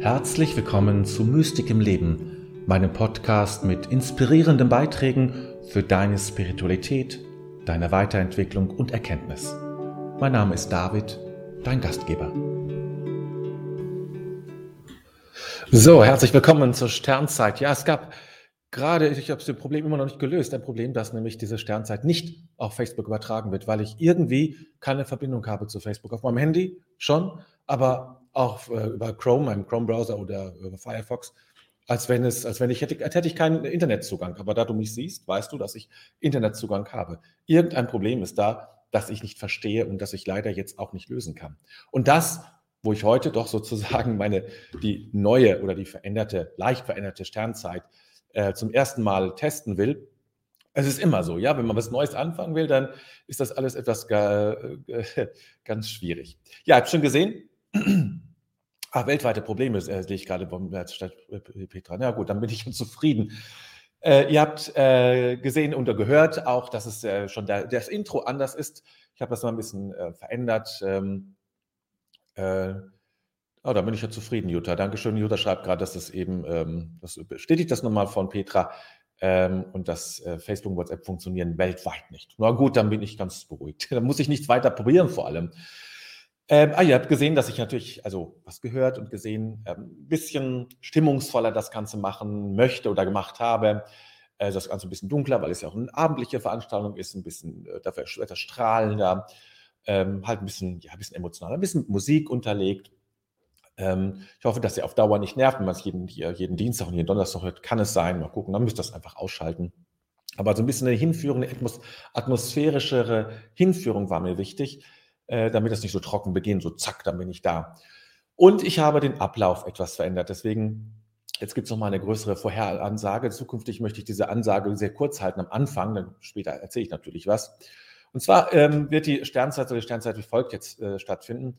Herzlich willkommen zu Mystik im Leben, meinem Podcast mit inspirierenden Beiträgen für deine Spiritualität, deine Weiterentwicklung und Erkenntnis. Mein Name ist David, dein Gastgeber. So, herzlich willkommen zur Sternzeit. Ja, es gab gerade, ich habe das Problem immer noch nicht gelöst, ein Problem, dass nämlich diese Sternzeit nicht auf Facebook übertragen wird, weil ich irgendwie keine Verbindung habe zu Facebook. Auf meinem Handy schon, aber auch äh, über Chrome, meinem Chrome-Browser oder über Firefox, als wenn es, als wenn ich hätte, als hätte ich keinen Internetzugang. Aber da du mich siehst, weißt du, dass ich Internetzugang habe. Irgendein Problem ist da, das ich nicht verstehe und das ich leider jetzt auch nicht lösen kann. Und das, wo ich heute doch sozusagen meine, die neue oder die veränderte, leicht veränderte Sternzeit äh, zum ersten Mal testen will, es ist immer so, ja, wenn man was Neues anfangen will, dann ist das alles etwas äh, ganz schwierig. Ja, ich habe schon gesehen, ah, weltweite Probleme äh, sehe ich gerade vom Stadt Petra. Na gut, dann bin ich zufrieden. Äh, ihr habt äh, gesehen und gehört auch, dass es äh, schon der, das Intro anders ist. Ich habe das mal ein bisschen äh, verändert. Ähm, Oh, da bin ich ja zufrieden, Jutta. Dankeschön. Jutta schreibt gerade, dass das eben, ähm, das bestätigt das nochmal von Petra ähm, und dass äh, Facebook und WhatsApp funktionieren weltweit nicht. Na gut, dann bin ich ganz beruhigt. dann muss ich nichts weiter probieren vor allem. Ähm, ah, ihr habt gesehen, dass ich natürlich, also was gehört und gesehen, ein ähm, bisschen stimmungsvoller das Ganze machen möchte oder gemacht habe. Äh, das Ganze ein bisschen dunkler, weil es ja auch eine abendliche Veranstaltung ist, ein bisschen äh, dafür etwas strahlender, ähm, halt ein bisschen, ja, ein bisschen emotionaler, ein bisschen Musik unterlegt. Ähm, ich hoffe, dass ihr auf Dauer nicht nervt, wenn man es jeden, jeden Dienstag und jeden Donnerstag hört, kann es sein. Mal gucken, dann müsst ihr das einfach ausschalten. Aber so ein bisschen eine Hinführung, eine atmosphärischere Hinführung war mir wichtig, äh, damit das nicht so trocken beginnt, so zack, dann bin ich da. Und ich habe den Ablauf etwas verändert. Deswegen, jetzt gibt es nochmal eine größere Vorheransage. Zukünftig möchte ich diese Ansage sehr kurz halten am Anfang, dann später erzähle ich natürlich was. Und zwar ähm, wird die Sternzeit oder die Sternzeit wie folgt jetzt äh, stattfinden.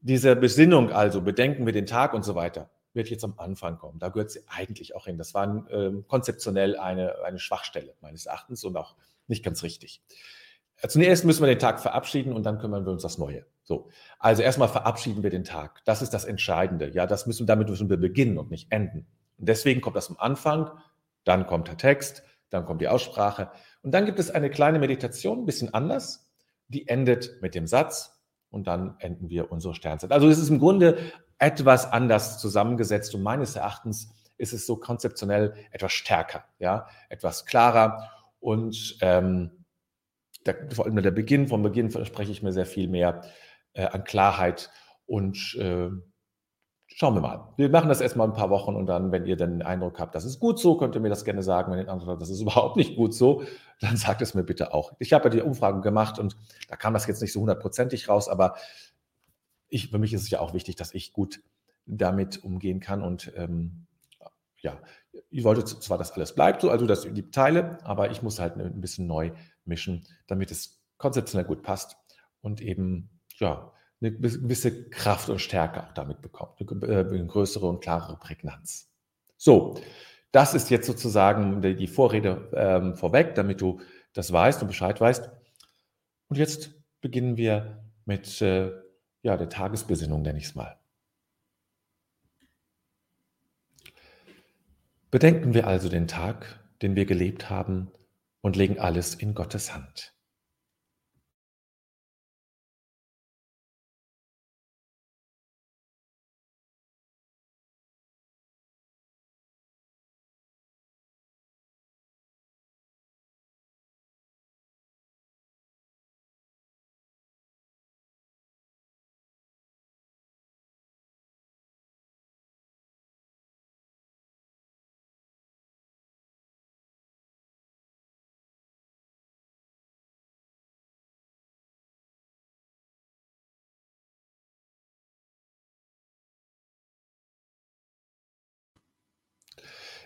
Diese Besinnung also, bedenken wir den Tag und so weiter, wird jetzt am Anfang kommen. Da gehört sie eigentlich auch hin. Das war äh, konzeptionell eine, eine Schwachstelle meines Erachtens und auch nicht ganz richtig. Äh, zunächst müssen wir den Tag verabschieden und dann kümmern wir uns das Neue. So, also erstmal verabschieden wir den Tag. Das ist das Entscheidende. Ja, das müssen, damit müssen wir beginnen und nicht enden. Und deswegen kommt das am Anfang, dann kommt der Text, dann kommt die Aussprache und dann gibt es eine kleine Meditation, ein bisschen anders. Die endet mit dem Satz, und dann enden wir unsere Sternzeit. Also es ist im Grunde etwas anders zusammengesetzt und meines Erachtens ist es so konzeptionell etwas stärker, ja, etwas klarer und ähm, der, vor allem der Beginn, vom Beginn verspreche ich mir sehr viel mehr äh, an Klarheit und äh, Schauen wir mal. Wir machen das erstmal ein paar Wochen und dann, wenn ihr den Eindruck habt, das ist gut so, könnt ihr mir das gerne sagen. Wenn ihr den Eindruck habt, das ist überhaupt nicht gut so, dann sagt es mir bitte auch. Ich habe ja die Umfragen gemacht und da kam das jetzt nicht so hundertprozentig raus, aber ich, für mich ist es ja auch wichtig, dass ich gut damit umgehen kann und ähm, ja, ich wollte zwar, dass alles bleibt so, also dass die Teile, aber ich muss halt ein bisschen neu mischen, damit es konzeptionell gut passt und eben, ja, eine gewisse Kraft und Stärke auch damit bekommt, eine äh, größere und klarere Prägnanz. So, das ist jetzt sozusagen die Vorrede ähm, vorweg, damit du das weißt und Bescheid weißt. Und jetzt beginnen wir mit äh, ja, der Tagesbesinnung, nenne ich es mal. Bedenken wir also den Tag, den wir gelebt haben, und legen alles in Gottes Hand.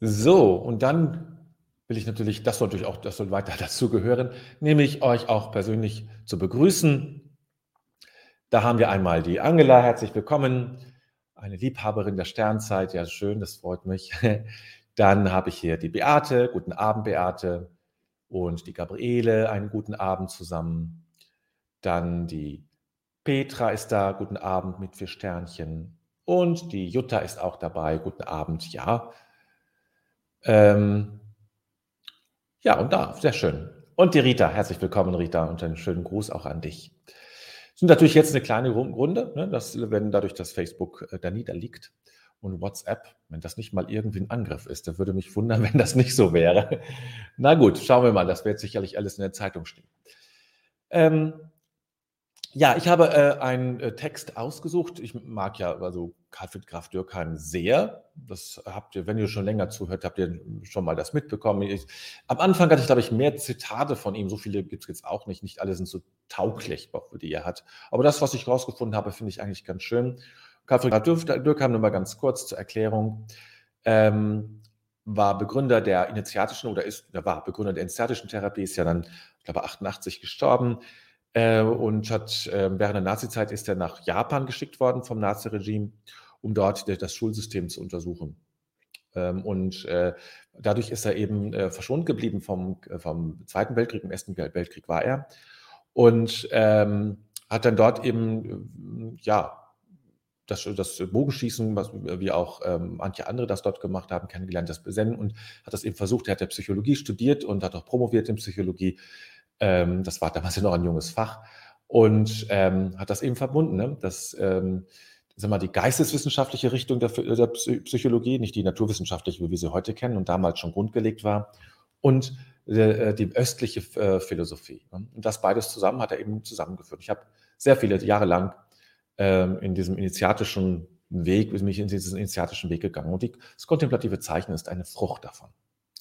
So, und dann will ich natürlich, das soll natürlich auch, das soll weiter dazu gehören, nämlich euch auch persönlich zu begrüßen. Da haben wir einmal die Angela, herzlich willkommen, eine Liebhaberin der Sternzeit, ja schön, das freut mich. Dann habe ich hier die Beate, guten Abend Beate, und die Gabriele, einen guten Abend zusammen. Dann die Petra ist da, guten Abend mit vier Sternchen. Und die Jutta ist auch dabei, guten Abend, ja. Ähm, ja, und da, sehr schön. Und die Rita, herzlich willkommen, Rita, und einen schönen Gruß auch an dich. Das sind natürlich jetzt eine kleine Runde, ne, dass, wenn dadurch das Facebook äh, da niederliegt und WhatsApp, wenn das nicht mal irgendwie ein Angriff ist, dann würde mich wundern, wenn das nicht so wäre. Na gut, schauen wir mal, das wird sicherlich alles in der Zeitung stehen. Ähm, ja, ich habe äh, einen äh, Text ausgesucht. Ich mag ja also Karl Graf Dürkheim sehr. Das habt ihr, wenn ihr schon länger zuhört, habt ihr schon mal das mitbekommen. Ich, am Anfang hatte ich, glaube ich, mehr Zitate von ihm. So viele gibt es jetzt auch nicht. Nicht alle sind so tauglich, die er hat. Aber das, was ich rausgefunden habe, finde ich eigentlich ganz schön. Karl Graf Dürkheim, nur mal ganz kurz zur Erklärung, ähm, war Begründer der initiatischen oder ist, war Begründer der initiatischen Therapie, ist ja dann, ich glaube, 88 gestorben äh, und hat äh, während der Nazizeit ist er nach Japan geschickt worden vom Naziregime, um dort das Schulsystem zu untersuchen. Ähm, und äh, dadurch ist er eben äh, verschont geblieben vom, vom Zweiten Weltkrieg, im Ersten Weltkrieg war er. Und ähm, hat dann dort eben, äh, ja, das, das Bogenschießen, was, wie auch ähm, manche andere das dort gemacht haben, kennengelernt, das Besennen und hat das eben versucht. Er hat ja Psychologie studiert und hat auch promoviert in Psychologie ähm, das war damals ja noch ein junges Fach und ähm, hat das eben verbunden, ne? dass ähm, sag mal, die geisteswissenschaftliche Richtung der, der, Psychologie, nicht die naturwissenschaftliche, wie wir sie heute kennen und damals schon grundgelegt war, und äh, die östliche äh, Philosophie. Ne? Und das beides zusammen hat er eben zusammengeführt. Ich habe sehr viele Jahre lang ähm, in diesem initiatischen Weg, bin ich in diesen initiatischen Weg gegangen. Und das kontemplative Zeichen ist eine Frucht davon.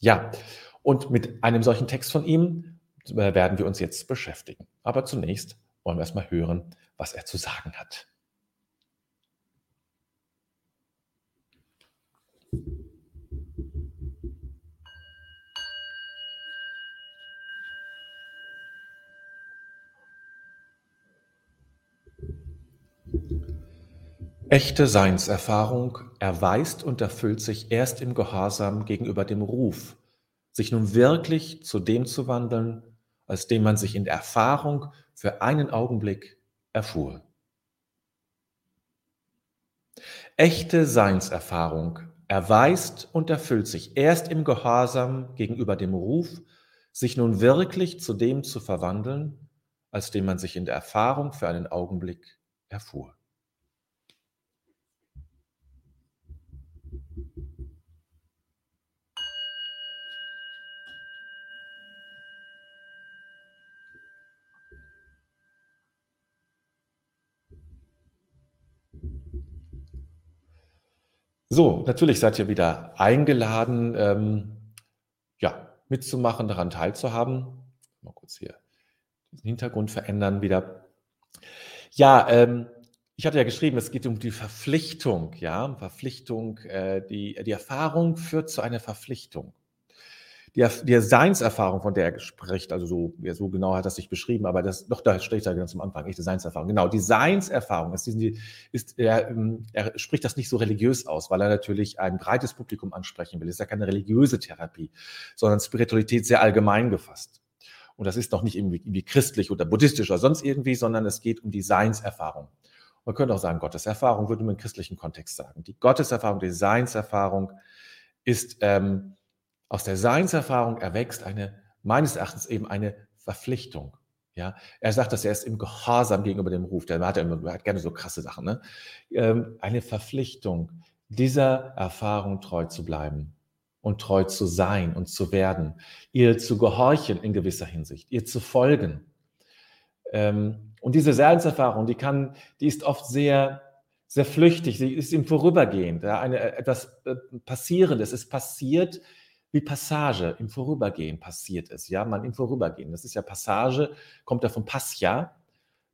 Ja, und mit einem solchen Text von ihm äh, werden wir uns jetzt beschäftigen. Aber zunächst wollen wir erstmal hören, was er zu sagen hat. Echte Seinserfahrung erweist und erfüllt sich erst im Gehorsam gegenüber dem Ruf, sich nun wirklich zu dem zu wandeln, als den man sich in Erfahrung für einen Augenblick erfuhr. Echte Seinserfahrung erweist und erfüllt sich erst im Gehorsam gegenüber dem Ruf, sich nun wirklich zu dem zu verwandeln, als den man sich in der Erfahrung für einen Augenblick erfuhr. So, natürlich seid ihr wieder eingeladen, ähm, ja, mitzumachen, daran teilzuhaben. Mal kurz hier den Hintergrund verändern wieder. Ja, ähm, ich hatte ja geschrieben, es geht um die Verpflichtung, ja, Verpflichtung, äh, die, die Erfahrung führt zu einer Verpflichtung die, die Seinserfahrung, von der er spricht, also so, ja, so genau hat er sich beschrieben, aber das, doch, da steht er ganz am Anfang, echte Seinserfahrung. Genau, die Seinserfahrung ist, ist er, ähm, er spricht das nicht so religiös aus, weil er natürlich ein breites Publikum ansprechen will. Es ist ja keine religiöse Therapie, sondern Spiritualität sehr allgemein gefasst. Und das ist noch nicht irgendwie, irgendwie christlich oder buddhistisch oder sonst irgendwie, sondern es geht um die Seinserfahrung. Man könnte auch sagen, Gotteserfahrung würde man im christlichen Kontext sagen. Die Gotteserfahrung, die Seinserfahrung ist ähm, aus der Seinserfahrung erwächst eine, meines Erachtens eben eine Verpflichtung. Ja, er sagt, dass er ist im Gehorsam gegenüber dem Ruf. Der hat, er hat gerne so krasse Sachen. Ne? Ähm, eine Verpflichtung, dieser Erfahrung treu zu bleiben und treu zu sein und zu werden, ihr zu gehorchen in gewisser Hinsicht, ihr zu folgen. Ähm, und diese Seinserfahrung, die kann, die ist oft sehr, sehr flüchtig, sie ist im Vorübergehen, ja, eine, etwas äh, Passierendes, es passiert wie Passage, im Vorübergehen passiert es, ja, man im Vorübergehen, das ist ja Passage, kommt ja vom Pascha,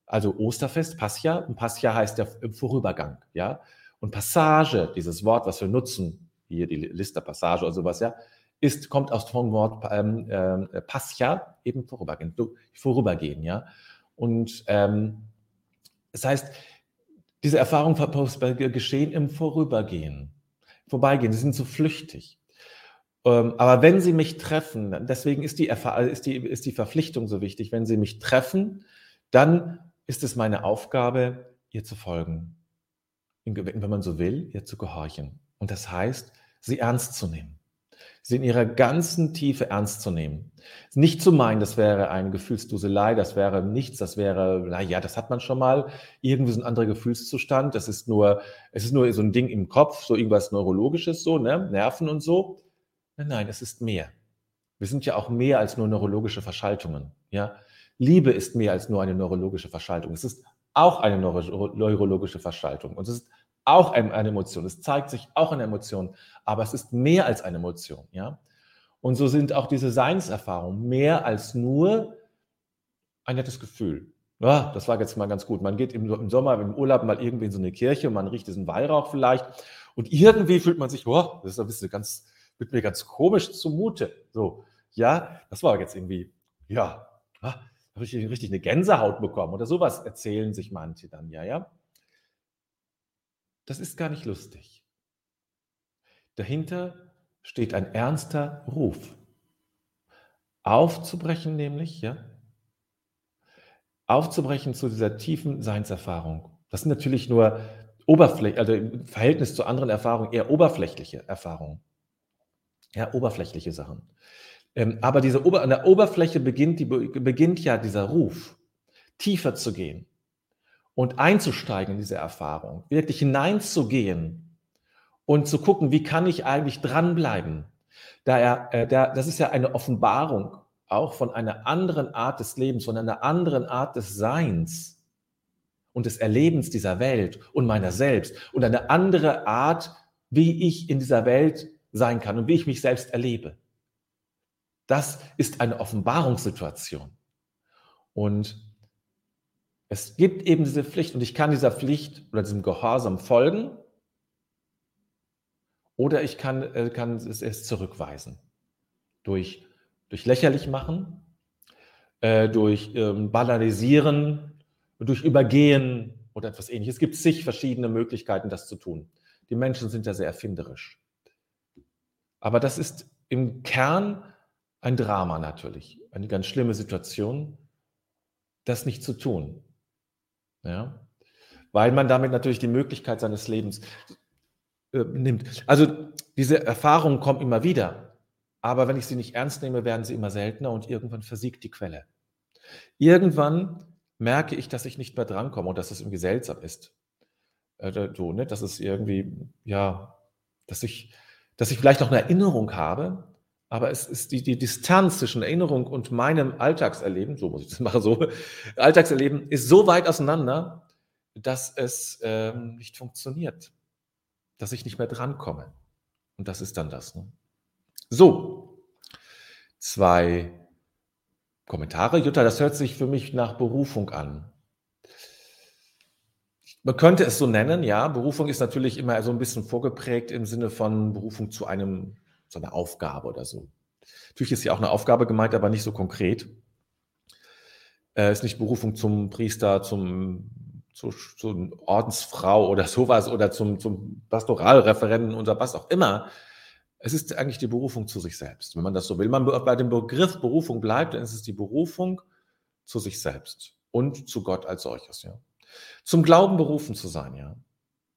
also Osterfest, Pascha, und Pascha heißt ja im Vorübergang, ja, und Passage, dieses Wort, was wir nutzen, hier die Liste Passage oder sowas, ja, ist, kommt aus dem Wort ähm, äh, Pascha, eben vorübergehen, vorübergehen, ja. Und ähm, das heißt, diese Erfahrungen geschehen im Vorübergehen, Vorbeigehen, sie sind so flüchtig. Ähm, aber wenn sie mich treffen, deswegen ist die, ist, die, ist die Verpflichtung so wichtig, wenn sie mich treffen, dann ist es meine Aufgabe, ihr zu folgen. Wenn man so will, ihr zu gehorchen. Und das heißt, sie ernst zu nehmen. Sie in ihrer ganzen Tiefe ernst zu nehmen. Nicht zu meinen, das wäre eine Gefühlsduselei, das wäre nichts, das wäre, naja, das hat man schon mal, irgendwie so ein anderer Gefühlszustand, das ist nur, es ist nur so ein Ding im Kopf, so irgendwas Neurologisches, so, ne, Nerven und so. Nein, nein, es ist mehr. Wir sind ja auch mehr als nur neurologische Verschaltungen, ja. Liebe ist mehr als nur eine neurologische Verschaltung. Es ist auch eine neurologische Verschaltung. Und es ist auch eine Emotion. Es zeigt sich auch in Emotionen, aber es ist mehr als eine Emotion, ja. Und so sind auch diese Seinserfahrungen mehr als nur ein nettes Gefühl. Ja, das war jetzt mal ganz gut. Man geht im, im, Sommer, im Urlaub mal irgendwie in so eine Kirche und man riecht diesen Weihrauch vielleicht und irgendwie fühlt man sich, oh, das ist ein bisschen ganz, wird mir ganz komisch zumute. So, ja, das war jetzt irgendwie, ja, ah, habe ich richtig eine Gänsehaut bekommen oder sowas erzählen sich manche dann, ja, ja. Das ist gar nicht lustig. Dahinter steht ein ernster Ruf. Aufzubrechen nämlich, ja, aufzubrechen zu dieser tiefen Seinserfahrung. Das sind natürlich nur Oberfläche, also im Verhältnis zu anderen Erfahrungen eher oberflächliche Erfahrungen. Ja, oberflächliche Sachen. Ähm, aber diese Ober an der Oberfläche beginnt, die, beginnt ja dieser Ruf, tiefer zu gehen, und einzusteigen in diese Erfahrung, wirklich hineinzugehen und zu gucken, wie kann ich eigentlich dranbleiben. Da er, äh, da, das ist ja eine Offenbarung auch von einer anderen Art des Lebens, von einer anderen Art des Seins und des Erlebens dieser Welt und meiner selbst und eine andere Art, wie ich in dieser Welt sein kann und wie ich mich selbst erlebe. Das ist eine Offenbarungssituation. Und es gibt eben diese Pflicht und ich kann dieser Pflicht oder diesem Gehorsam folgen oder ich kann, äh, kann es erst zurückweisen. Durch, durch lächerlich machen, äh, durch ähm, banalisieren, durch übergehen oder etwas ähnliches. Es gibt zig verschiedene Möglichkeiten, das zu tun. Die Menschen sind ja sehr erfinderisch. Aber das ist im Kern ein Drama natürlich, eine ganz schlimme Situation, das nicht zu tun. Ja? Weil man damit natürlich die Möglichkeit seines Lebens äh, nimmt. Also diese Erfahrungen kommen immer wieder, aber wenn ich sie nicht ernst nehme, werden sie immer seltener und irgendwann versiegt die Quelle. Irgendwann merke ich, dass ich nicht mehr drankomme und dass es irgendwie seltsam ist. Äh, so, ne? Dass es irgendwie, ja, dass ich, dass ich vielleicht noch eine Erinnerung habe, aber es ist die, die Distanz zwischen Erinnerung und meinem Alltagserleben, so muss ich das machen, so, Alltagserleben ist so weit auseinander, dass es ähm, nicht funktioniert, dass ich nicht mehr drankomme. Und das ist dann das. Ne? So, zwei Kommentare. Jutta, das hört sich für mich nach Berufung an. Man könnte es so nennen, ja. Berufung ist natürlich immer so ein bisschen vorgeprägt im Sinne von Berufung zu einem so eine Aufgabe oder so. Natürlich ist ja auch eine Aufgabe gemeint, aber nicht so konkret. Äh, ist nicht Berufung zum Priester, zum, zu, zur Ordensfrau oder sowas oder zum, zum Pastoralreferenten oder was auch immer. Es ist eigentlich die Berufung zu sich selbst, wenn man das so will. Wenn man bei dem Begriff Berufung bleibt, dann ist es die Berufung zu sich selbst und zu Gott als solches, ja. Zum Glauben berufen zu sein, ja.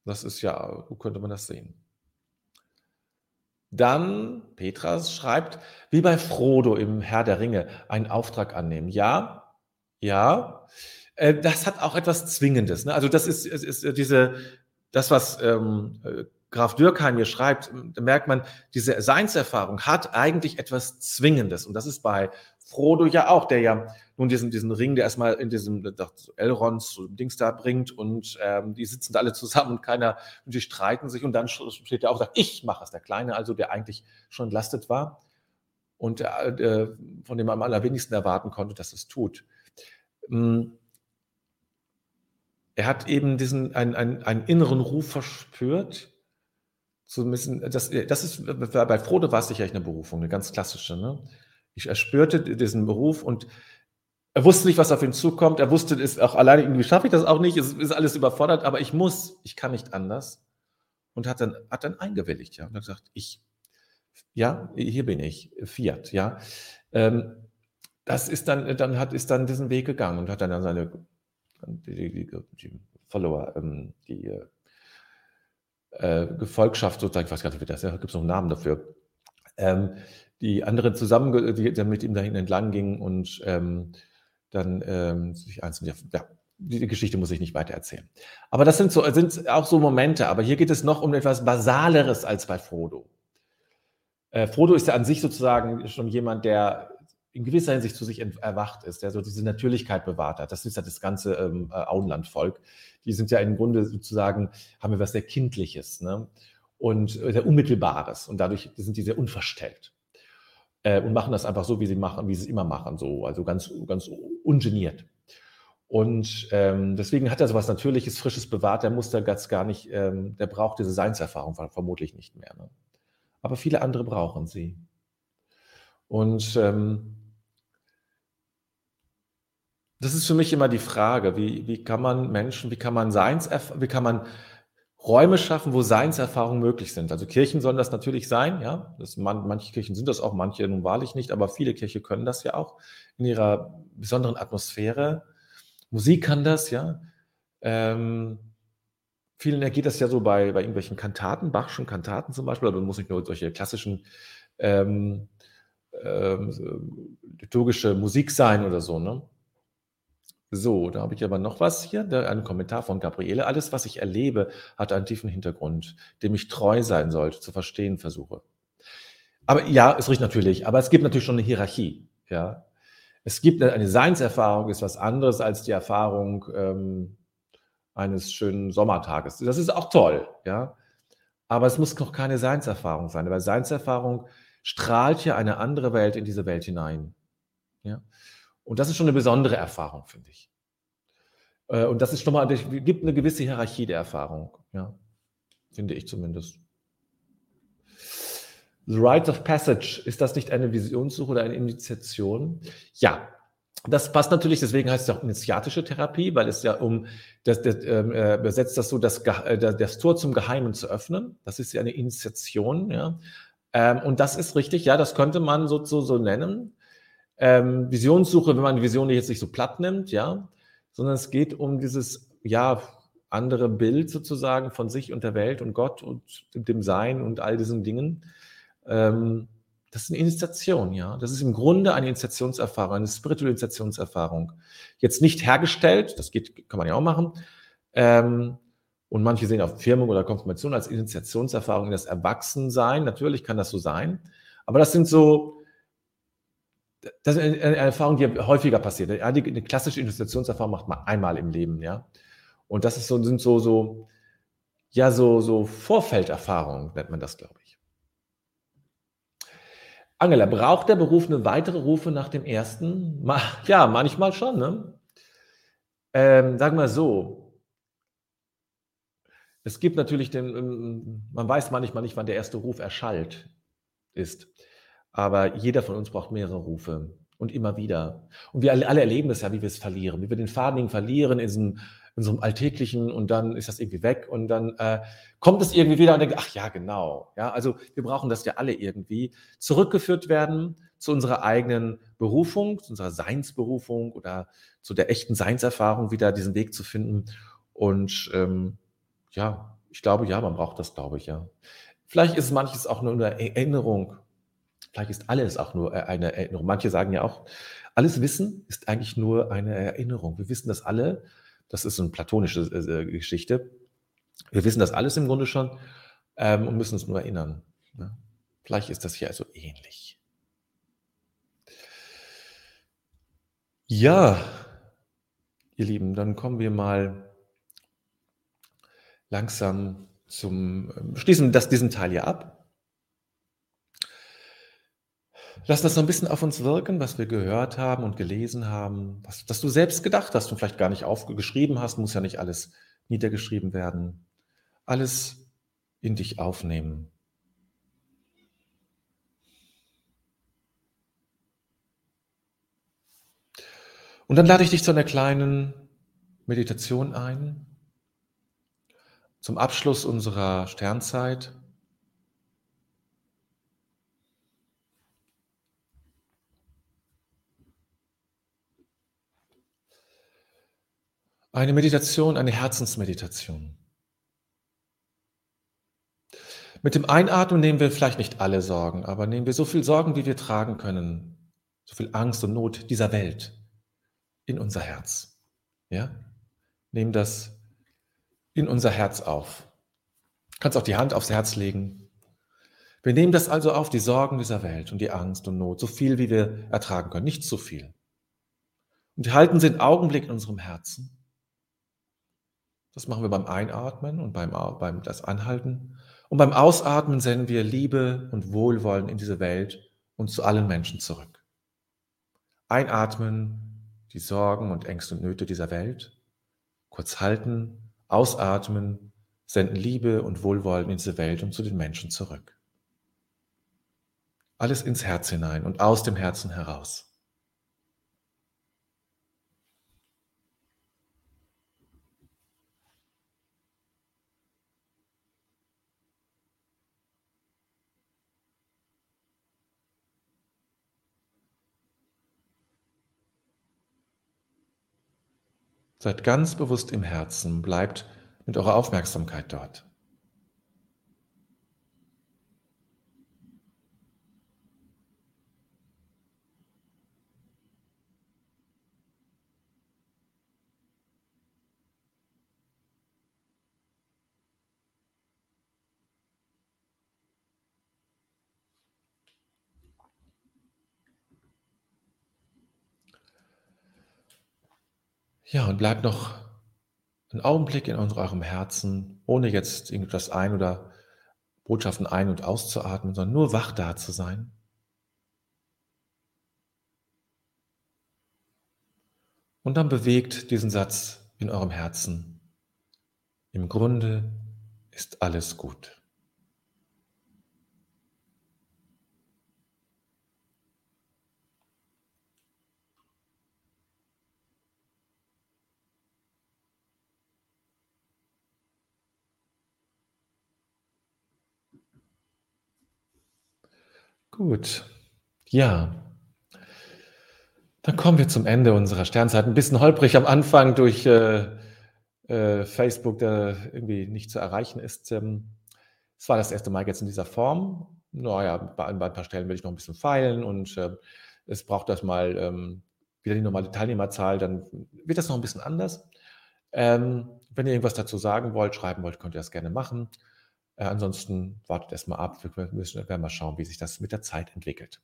Das ist ja, wo könnte man das sehen? Dann, Petras schreibt, wie bei Frodo im Herr der Ringe, einen Auftrag annehmen. Ja, ja, äh, das hat auch etwas Zwingendes. Ne? Also das ist, ist, ist diese, das, was ähm, äh, Graf Dürkheim hier schreibt, da merkt man, diese Seinserfahrung hat eigentlich etwas Zwingendes. Und das ist bei Frodo ja auch, der ja nun diesen, diesen Ring, der erstmal in diesem Elrons so Dings da bringt und ähm, die sitzen da alle zusammen und keiner, und die streiten sich und dann steht er auch und sagt, ich mache es, der Kleine, also der eigentlich schon entlastet war und äh, von dem man am allerwenigsten erwarten konnte, dass es tut. Hm. Er hat eben diesen, einen, einen, einen inneren Ruf verspürt, so ein bisschen, das, das ist, bei Frodo war es sicherlich eine Berufung, eine ganz klassische. Ne? Ich, er spürte diesen Beruf und er wusste nicht, was auf ihn zukommt. Er wusste es auch alleine, irgendwie schaffe ich das auch nicht. Es ist alles überfordert, aber ich muss, ich kann nicht anders. Und hat dann, hat dann eingewilligt, ja. Und hat gesagt, ich, ja, hier bin ich, Fiat, ja. Ähm, das ist dann, dann hat, ist dann diesen Weg gegangen und hat dann seine, die, die, die Follower, ähm, die äh, Gefolgschaft sozusagen, ich weiß gar nicht, wie das, da gibt es noch einen Namen dafür, ähm, die anderen zusammen, die dann mit ihm dahin entlang gingen und ähm, dann ähm, sich einzeln, ja, die Geschichte muss ich nicht weiter erzählen. Aber das sind, so, sind auch so Momente. Aber hier geht es noch um etwas Basaleres als bei Frodo. Äh, Frodo ist ja an sich sozusagen schon jemand, der in gewisser Hinsicht zu sich erwacht ist, der so diese Natürlichkeit bewahrt hat. Das ist ja das ganze ähm, äh, Auenlandvolk. Die sind ja im Grunde sozusagen, haben wir was sehr Kindliches ne? und äh, sehr Unmittelbares. Und dadurch sind die sehr unverstellt äh, und machen das einfach so, wie sie machen, wie sie es immer machen, so, also ganz, ganz ungeniert. Und ähm, deswegen hat er so was Natürliches, Frisches bewahrt. Der muss da ganz gar nicht, ähm, der braucht diese Seinserfahrung vermutlich nicht mehr. Ne? Aber viele andere brauchen sie. Und ähm, das ist für mich immer die Frage, wie, wie kann man Menschen, wie kann man Seins, wie kann man Räume schaffen, wo Seinserfahrungen möglich sind. Also Kirchen sollen das natürlich sein, ja. Das, man, manche Kirchen sind das auch, manche nun wahrlich nicht, aber viele Kirchen können das ja auch in ihrer besonderen Atmosphäre. Musik kann das, ja. Ähm, vielen ergeht das ja so bei, bei irgendwelchen Kantaten, Bachschen Kantaten zum Beispiel, aber muss nicht nur solche klassischen ähm, ähm, liturgische Musik sein oder so, ne? So, da habe ich aber noch was hier, da ein Kommentar von Gabriele. Alles, was ich erlebe, hat einen tiefen Hintergrund, dem ich treu sein sollte, zu verstehen versuche. Aber ja, es riecht natürlich, aber es gibt natürlich schon eine Hierarchie. Ja, es gibt eine Seinserfahrung, ist was anderes als die Erfahrung ähm, eines schönen Sommertages. Das ist auch toll, ja. Aber es muss noch keine Seinserfahrung sein, weil Seinserfahrung strahlt ja eine andere Welt in diese Welt hinein. Ja. Und das ist schon eine besondere Erfahrung, finde ich. Äh, und das ist schon mal, es gibt eine gewisse Hierarchie der Erfahrung, ja. Finde ich zumindest. The Rite of Passage, ist das nicht eine Visionssuche oder eine Initiation? Ja, das passt natürlich, deswegen heißt es auch initiatische Therapie, weil es ja um, das, das ähm, äh, übersetzt das so, das, äh, das Tor zum Geheimen zu öffnen. Das ist ja eine Initiation, ja. Ähm, und das ist richtig, ja, das könnte man so, so, so nennen. Ähm, Visionssuche, wenn man die Vision jetzt nicht so platt nimmt, ja, sondern es geht um dieses, ja, andere Bild sozusagen von sich und der Welt und Gott und dem Sein und all diesen Dingen. Ähm, das ist eine Initiation, ja. Das ist im Grunde eine Initiationserfahrung, eine spirituelle Initiationserfahrung. Jetzt nicht hergestellt, das geht, kann man ja auch machen. Ähm, und manche sehen auch Firmung oder Konfirmation als Initiationserfahrung in das Erwachsensein. Natürlich kann das so sein. Aber das sind so das ist eine Erfahrung, die häufiger passiert. Eine klassische Investitionserfahrung macht man einmal im Leben, ja. Und das ist so, sind so, so, ja, so, so Vorfelderfahrungen, nennt man das, glaube ich. Angela, braucht der Beruf eine weitere Rufe nach dem ersten? Ja, manchmal schon, ne? Ähm, sagen wir so. Es gibt natürlich den, ähm, man weiß manchmal nicht, wann der erste Ruf erschallt ist. Aber jeder von uns braucht mehrere Rufe und immer wieder. Und wir alle erleben das ja, wie wir es verlieren, wie wir den Faden verlieren in so, einem, in so einem Alltäglichen und dann ist das irgendwie weg und dann äh, kommt es irgendwie wieder und denkt, ach ja, genau. Ja, also wir brauchen das ja alle irgendwie zurückgeführt werden zu unserer eigenen Berufung, zu unserer Seinsberufung oder zu der echten Seinserfahrung wieder diesen Weg zu finden. Und ähm, ja, ich glaube, ja, man braucht das, glaube ich, ja. Vielleicht ist es manches auch nur eine Erinnerung Vielleicht ist alles auch nur äh, eine Erinnerung. Manche sagen ja auch, alles Wissen ist eigentlich nur eine Erinnerung. Wir wissen das alle. Das ist eine platonische äh, äh, Geschichte. Wir wissen das alles im Grunde schon. ähm, und müssen uns nur erinnern. Ne? Vielleicht ist das hier also ähnlich. Ja, ihr Lieben, dann kommen wir mal langsam zum, ähm, schließen das, diesen Teil hier ab. Lass das noch ein bisschen auf uns wirken, was wir gehört haben und gelesen haben, was, dass du selbst gedacht hast und vielleicht gar nicht aufgeschrieben hast, muss ja nicht alles niedergeschrieben werden. Alles in dich aufnehmen. Und dann lade ich dich zu einer kleinen Meditation ein, zum Abschluss unserer Sternzeit. Eine Meditation, eine Herzensmeditation. Mit dem Einatmen nehmen wir vielleicht nicht alle Sorgen, aber nehmen wir so viel Sorgen, wie wir tragen können, so viel Angst und Not dieser Welt in unser Herz. Ja? Nehmen das in unser Herz auf. Du kannst auch die Hand aufs Herz legen. Wir nehmen das also auf, die Sorgen dieser Welt und die Angst und Not, so viel wie wir ertragen können, nicht zu viel. Und halten sie einen Augenblick in unserem Herzen. Das machen wir beim Einatmen und beim, beim das Anhalten. Und beim Ausatmen senden wir Liebe und Wohlwollen in diese Welt und zu allen Menschen zurück. Einatmen, die Sorgen und Ängste und Nöte dieser Welt. Kurz halten, ausatmen, senden Liebe und Wohlwollen in diese Welt und zu den Menschen zurück. Alles ins Herz hinein und aus dem Herzen heraus. Seid ganz bewusst im Herzen, bleibt mit eurer Aufmerksamkeit dort. Ja, und bleibt noch einen Augenblick in eurem Herzen, ohne jetzt irgendwas ein- oder Botschaften ein- und auszuatmen, sondern nur wach da zu sein. Und dann bewegt diesen Satz in eurem Herzen. Im Grunde ist alles gut. Gut, ja. Dann kommen wir zum Ende unserer Sternzeit. Ein bisschen holprig am Anfang durch äh, äh, Facebook, der irgendwie nicht zu erreichen ist. Ähm, es war das erste Mal jetzt in dieser Form. Naja, bei, bei ein paar Stellen will ich noch ein bisschen feilen und äh, es braucht erstmal ähm, wieder die normale Teilnehmerzahl, dann wird das noch ein bisschen anders. Ähm, wenn ihr irgendwas dazu sagen wollt, schreiben wollt, könnt ihr das gerne machen. Äh, ansonsten wartet erstmal ab. Wir müssen werden mal schauen, wie sich das mit der Zeit entwickelt.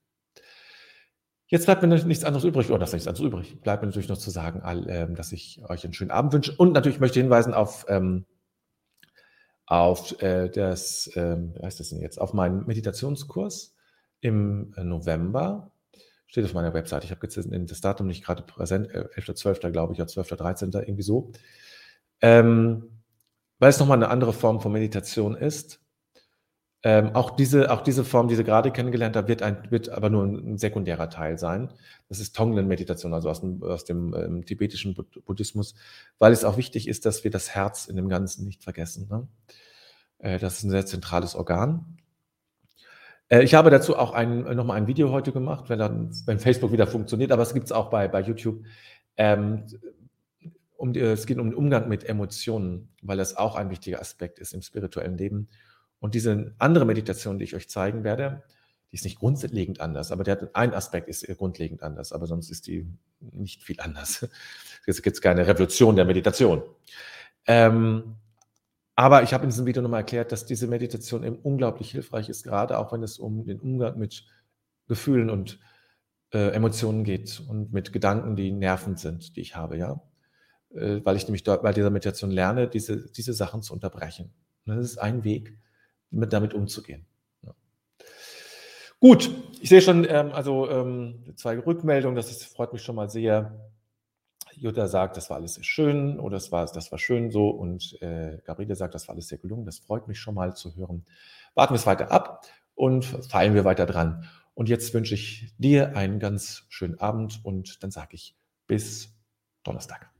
Jetzt bleibt mir nichts anderes übrig, oder das ist nichts anderes übrig. Bleibt mir natürlich noch zu sagen, ähm, dass ich euch einen schönen Abend wünsche. Und natürlich möchte ich hinweisen auf, ähm, auf äh, das, ähm, wie heißt das denn jetzt, auf meinen Meditationskurs im äh, November. Steht auf meiner Website. Ich habe jetzt das Datum nicht gerade präsent, 11.12. glaube ich, oder 12.13. irgendwie so. Weil es nochmal eine andere Form von Meditation ist. Ähm, auch, diese, auch diese Form, die Sie gerade kennengelernt haben, wird, ein, wird aber nur ein, sekundärer Teil sein. Das ist Tonglen-Meditation, also aus dem, aus dem ähm, tibetischen Buddhismus, weil es auch wichtig ist, dass wir das Herz in dem Ganzen nicht vergessen. Ne? Äh, das ist ein sehr zentrales Organ. Äh, ich habe dazu auch ein, nochmal ein Video heute gemacht, wenn, dann, wenn Facebook wieder funktioniert, aber es gibt es auch bei, bei YouTube. Ähm, um, es geht um den Umgang mit Emotionen, weil das auch ein wichtiger Aspekt ist im spirituellen Leben. Und diese andere Meditation, die ich euch zeigen werde, die ist nicht grundlegend anders, aber der hat ein Aspekt ist grundlegend anders, aber sonst ist die nicht viel anders. Jetzt gibt es keine Revolution der Meditation. Ähm, aber ich habe in diesem Video nochmal erklärt, dass diese Meditation eben unglaublich hilfreich ist, gerade auch wenn es um den Umgang mit Gefühlen und äh, Emotionen geht und mit Gedanken, die nervend sind, die ich habe, ja. Äh, weil ich nämlich dort bei dieser Meditation lerne, diese, diese Sachen zu unterbrechen. Und das ist ein Weg, mit, damit umzugehen. Ja. Gut, ich sehe schon, ähm, also ähm, zwei Rückmeldungen, das ist, freut mich schon mal sehr. Jutta sagt, das war alles sehr schön oder das war, das war schön so und äh, Gabriele sagt, das war alles sehr gelungen. Das freut mich schon mal zu hören. Warten wir es weiter ab und feilen wir weiter dran. Und jetzt wünsche ich dir einen ganz schönen Abend und dann sage ich bis Donnerstag.